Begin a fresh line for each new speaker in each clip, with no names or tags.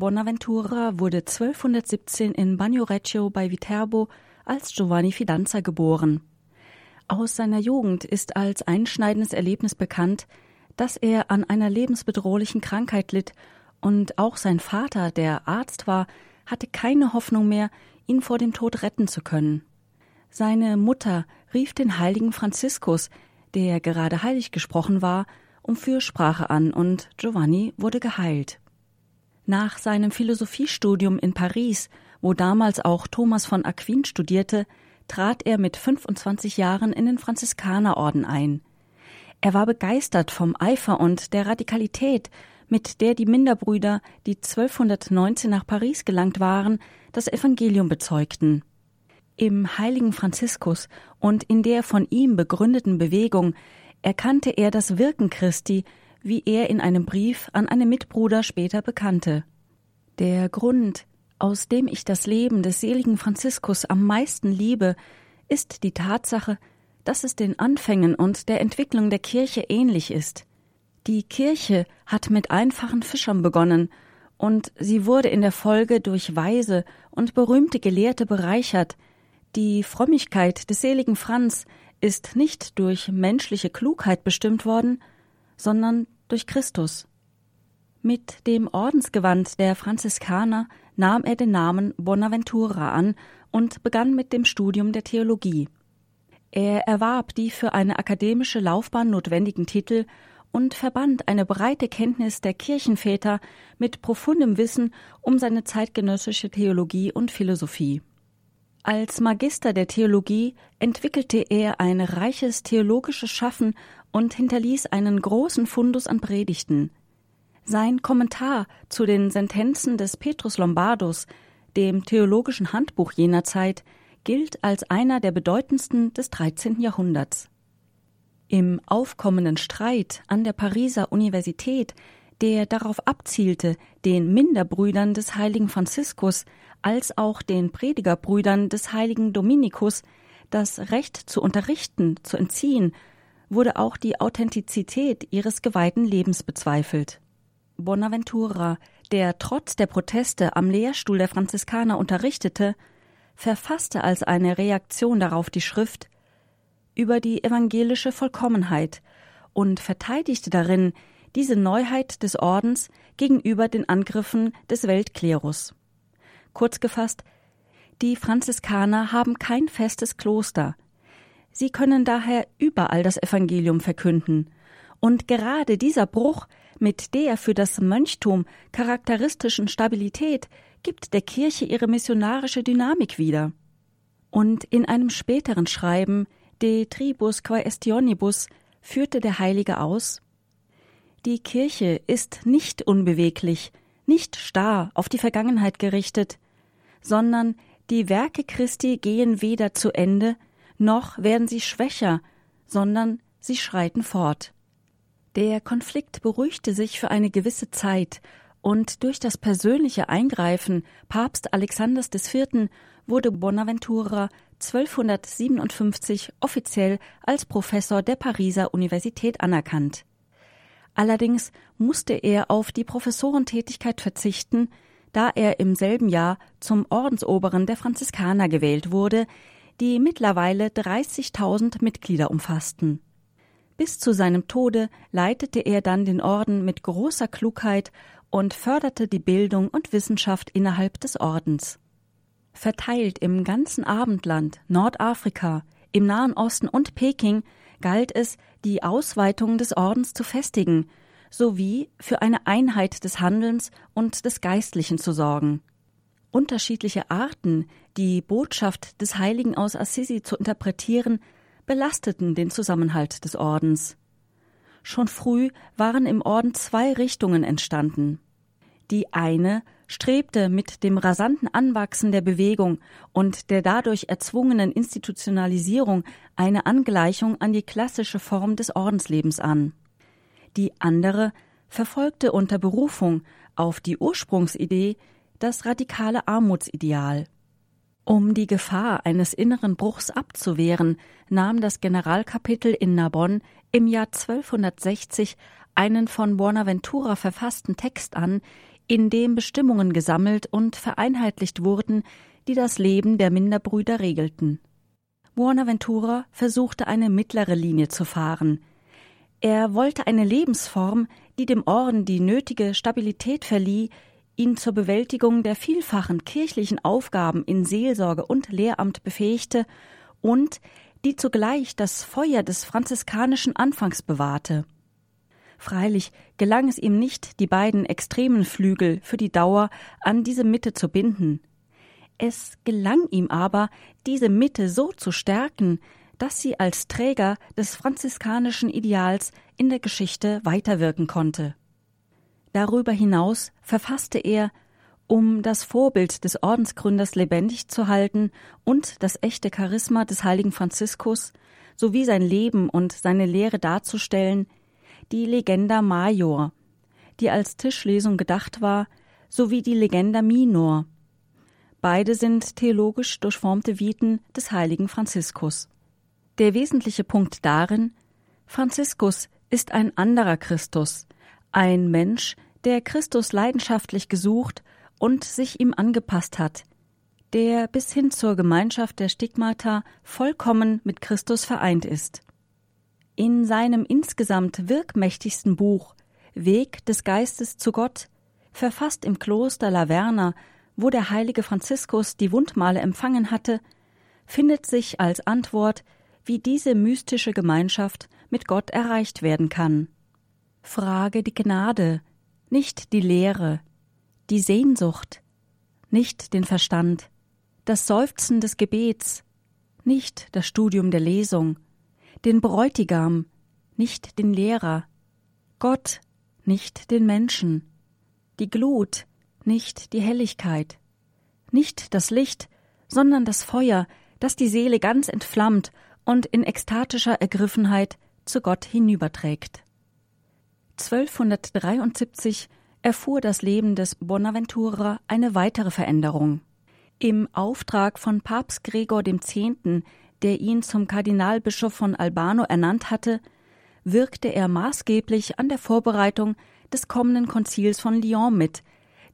Bonaventura wurde 1217 in Bagnoregio bei Viterbo als Giovanni Fidanza geboren. Aus seiner Jugend ist als einschneidendes Erlebnis bekannt, dass er an einer lebensbedrohlichen Krankheit litt und auch sein Vater, der Arzt war, hatte keine Hoffnung mehr, ihn vor dem Tod retten zu können. Seine Mutter rief den heiligen Franziskus, der gerade heilig gesprochen war, um Fürsprache an und Giovanni wurde geheilt. Nach seinem Philosophiestudium in Paris, wo damals auch Thomas von Aquin studierte, trat er mit 25 Jahren in den Franziskanerorden ein. Er war begeistert vom Eifer und der Radikalität, mit der die Minderbrüder, die 1219 nach Paris gelangt waren, das Evangelium bezeugten. Im heiligen Franziskus und in der von ihm begründeten Bewegung erkannte er das Wirken Christi, wie er in einem Brief an einen Mitbruder später bekannte. Der Grund, aus dem ich das Leben des seligen Franziskus am meisten liebe, ist die Tatsache, dass es den Anfängen und der Entwicklung der Kirche ähnlich ist. Die Kirche hat mit einfachen Fischern begonnen, und sie wurde in der Folge durch weise und berühmte Gelehrte bereichert. Die Frömmigkeit des seligen Franz ist nicht durch menschliche Klugheit bestimmt worden, sondern durch Christus. Mit dem Ordensgewand der Franziskaner nahm er den Namen Bonaventura an und begann mit dem Studium der Theologie. Er erwarb die für eine akademische Laufbahn notwendigen Titel und verband eine breite Kenntnis der Kirchenväter mit profundem Wissen um seine zeitgenössische Theologie und Philosophie. Als Magister der Theologie entwickelte er ein reiches theologisches Schaffen und hinterließ einen großen Fundus an Predigten. Sein Kommentar zu den Sentenzen des Petrus Lombardus, dem theologischen Handbuch jener Zeit, gilt als einer der bedeutendsten des 13. Jahrhunderts. Im aufkommenden Streit an der Pariser Universität, der darauf abzielte, den Minderbrüdern des heiligen Franziskus als auch den Predigerbrüdern des heiligen Dominikus das Recht zu unterrichten zu entziehen, wurde auch die Authentizität ihres geweihten Lebens bezweifelt. Bonaventura, der trotz der Proteste am Lehrstuhl der Franziskaner unterrichtete, verfasste als eine Reaktion darauf die Schrift über die evangelische Vollkommenheit und verteidigte darin diese Neuheit des Ordens gegenüber den Angriffen des Weltklerus. Kurz gefasst, die Franziskaner haben kein festes Kloster. Sie können daher überall das Evangelium verkünden. Und gerade dieser Bruch mit der für das Mönchtum charakteristischen Stabilität gibt der Kirche ihre missionarische Dynamik wieder. Und in einem späteren Schreiben De Tribus Quaestionibus führte der Heilige aus Die Kirche ist nicht unbeweglich, nicht starr auf die Vergangenheit gerichtet, sondern die Werke Christi gehen weder zu Ende, noch werden sie schwächer, sondern sie schreiten fort. Der Konflikt beruhigte sich für eine gewisse Zeit, und durch das persönliche Eingreifen Papst Alexanders IV. wurde Bonaventura 1257 offiziell als Professor der Pariser Universität anerkannt. Allerdings musste er auf die Professorentätigkeit verzichten, da er im selben Jahr zum Ordensoberen der Franziskaner gewählt wurde, die mittlerweile 30.000 Mitglieder umfassten. Bis zu seinem Tode leitete er dann den Orden mit großer Klugheit und förderte die Bildung und Wissenschaft innerhalb des Ordens. Verteilt im ganzen Abendland, Nordafrika, im Nahen Osten und Peking galt es, die Ausweitung des Ordens zu festigen, sowie für eine Einheit des Handelns und des Geistlichen zu sorgen. Unterschiedliche Arten, die Botschaft des Heiligen aus Assisi zu interpretieren, belasteten den Zusammenhalt des Ordens. Schon früh waren im Orden zwei Richtungen entstanden. Die eine strebte mit dem rasanten Anwachsen der Bewegung und der dadurch erzwungenen Institutionalisierung eine Angleichung an die klassische Form des Ordenslebens an. Die andere verfolgte unter Berufung auf die Ursprungsidee das radikale Armutsideal. Um die Gefahr eines inneren Bruchs abzuwehren, nahm das Generalkapitel in Narbonne im Jahr 1260 einen von Bonaventura verfassten Text an, in dem Bestimmungen gesammelt und vereinheitlicht wurden, die das Leben der Minderbrüder regelten. Buonaventura versuchte eine mittlere Linie zu fahren. Er wollte eine Lebensform, die dem Orden die nötige Stabilität verlieh, ihn zur Bewältigung der vielfachen kirchlichen Aufgaben in Seelsorge und Lehramt befähigte und die zugleich das Feuer des franziskanischen Anfangs bewahrte. Freilich gelang es ihm nicht, die beiden extremen Flügel für die Dauer an diese Mitte zu binden. Es gelang ihm aber, diese Mitte so zu stärken, dass sie als Träger des franziskanischen Ideals in der Geschichte weiterwirken konnte. Darüber hinaus verfasste er, um das Vorbild des Ordensgründers lebendig zu halten und das echte Charisma des heiligen Franziskus sowie sein Leben und seine Lehre darzustellen, die Legenda Major, die als Tischlesung gedacht war, sowie die Legenda Minor. Beide sind theologisch durchformte Viten des heiligen Franziskus. Der wesentliche Punkt darin, Franziskus ist ein anderer Christus, ein Mensch, der Christus leidenschaftlich gesucht und sich ihm angepasst hat, der bis hin zur Gemeinschaft der Stigmata vollkommen mit Christus vereint ist. In seinem insgesamt wirkmächtigsten Buch Weg des Geistes zu Gott, verfasst im Kloster Laverna, wo der heilige Franziskus die Wundmale empfangen hatte, findet sich als Antwort, wie diese mystische Gemeinschaft mit Gott erreicht werden kann. Frage die Gnade, nicht die Lehre, die Sehnsucht, nicht den Verstand, das Seufzen des Gebets, nicht das Studium der Lesung, den Bräutigam, nicht den Lehrer, Gott, nicht den Menschen, die Glut, nicht die Helligkeit, nicht das Licht, sondern das Feuer, das die Seele ganz entflammt und in ekstatischer Ergriffenheit zu Gott hinüberträgt. 1273 erfuhr das Leben des Bonaventura eine weitere Veränderung. Im Auftrag von Papst Gregor X., der ihn zum Kardinalbischof von Albano ernannt hatte, wirkte er maßgeblich an der Vorbereitung des kommenden Konzils von Lyon mit,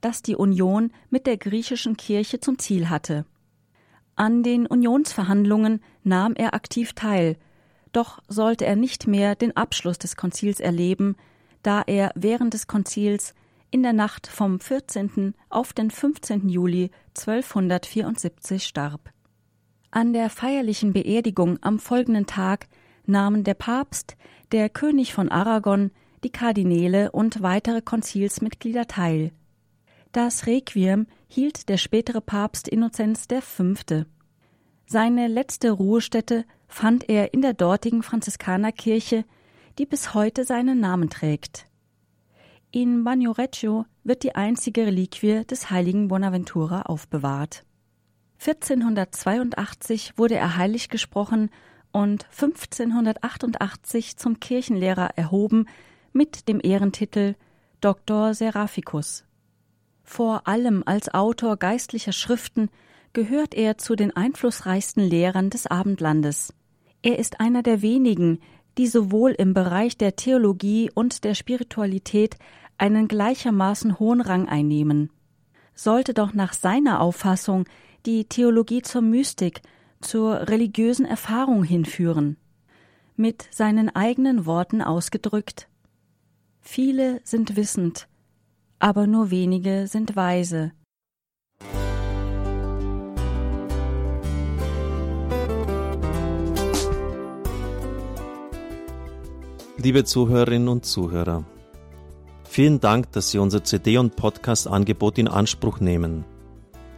das die Union mit der griechischen Kirche zum Ziel hatte. An den Unionsverhandlungen nahm er aktiv teil, doch sollte er nicht mehr den Abschluss des Konzils erleben, da er während des Konzils in der Nacht vom 14. auf den 15. Juli 1274 starb. An der feierlichen Beerdigung am folgenden Tag nahmen der Papst, der König von Aragon, die Kardinäle und weitere Konzilsmitglieder teil. Das Requiem hielt der spätere Papst Innozenz V. Seine letzte Ruhestätte fand er in der dortigen Franziskanerkirche, die bis heute seinen Namen trägt. In Bagnoregio wird die einzige Reliquie des heiligen Bonaventura aufbewahrt. 1482 wurde er heilig gesprochen und 1588 zum Kirchenlehrer erhoben mit dem Ehrentitel Dr. Seraphicus. Vor allem als Autor geistlicher Schriften gehört er zu den einflussreichsten Lehrern des Abendlandes. Er ist einer der wenigen, die sowohl im Bereich der Theologie und der Spiritualität einen gleichermaßen hohen Rang einnehmen. Sollte doch nach seiner Auffassung die Theologie zur Mystik, zur religiösen Erfahrung hinführen. Mit seinen eigenen Worten ausgedrückt Viele sind wissend, aber nur wenige sind weise.
Liebe Zuhörerinnen und Zuhörer, vielen Dank, dass Sie unser CD- und Podcast-Angebot in Anspruch nehmen.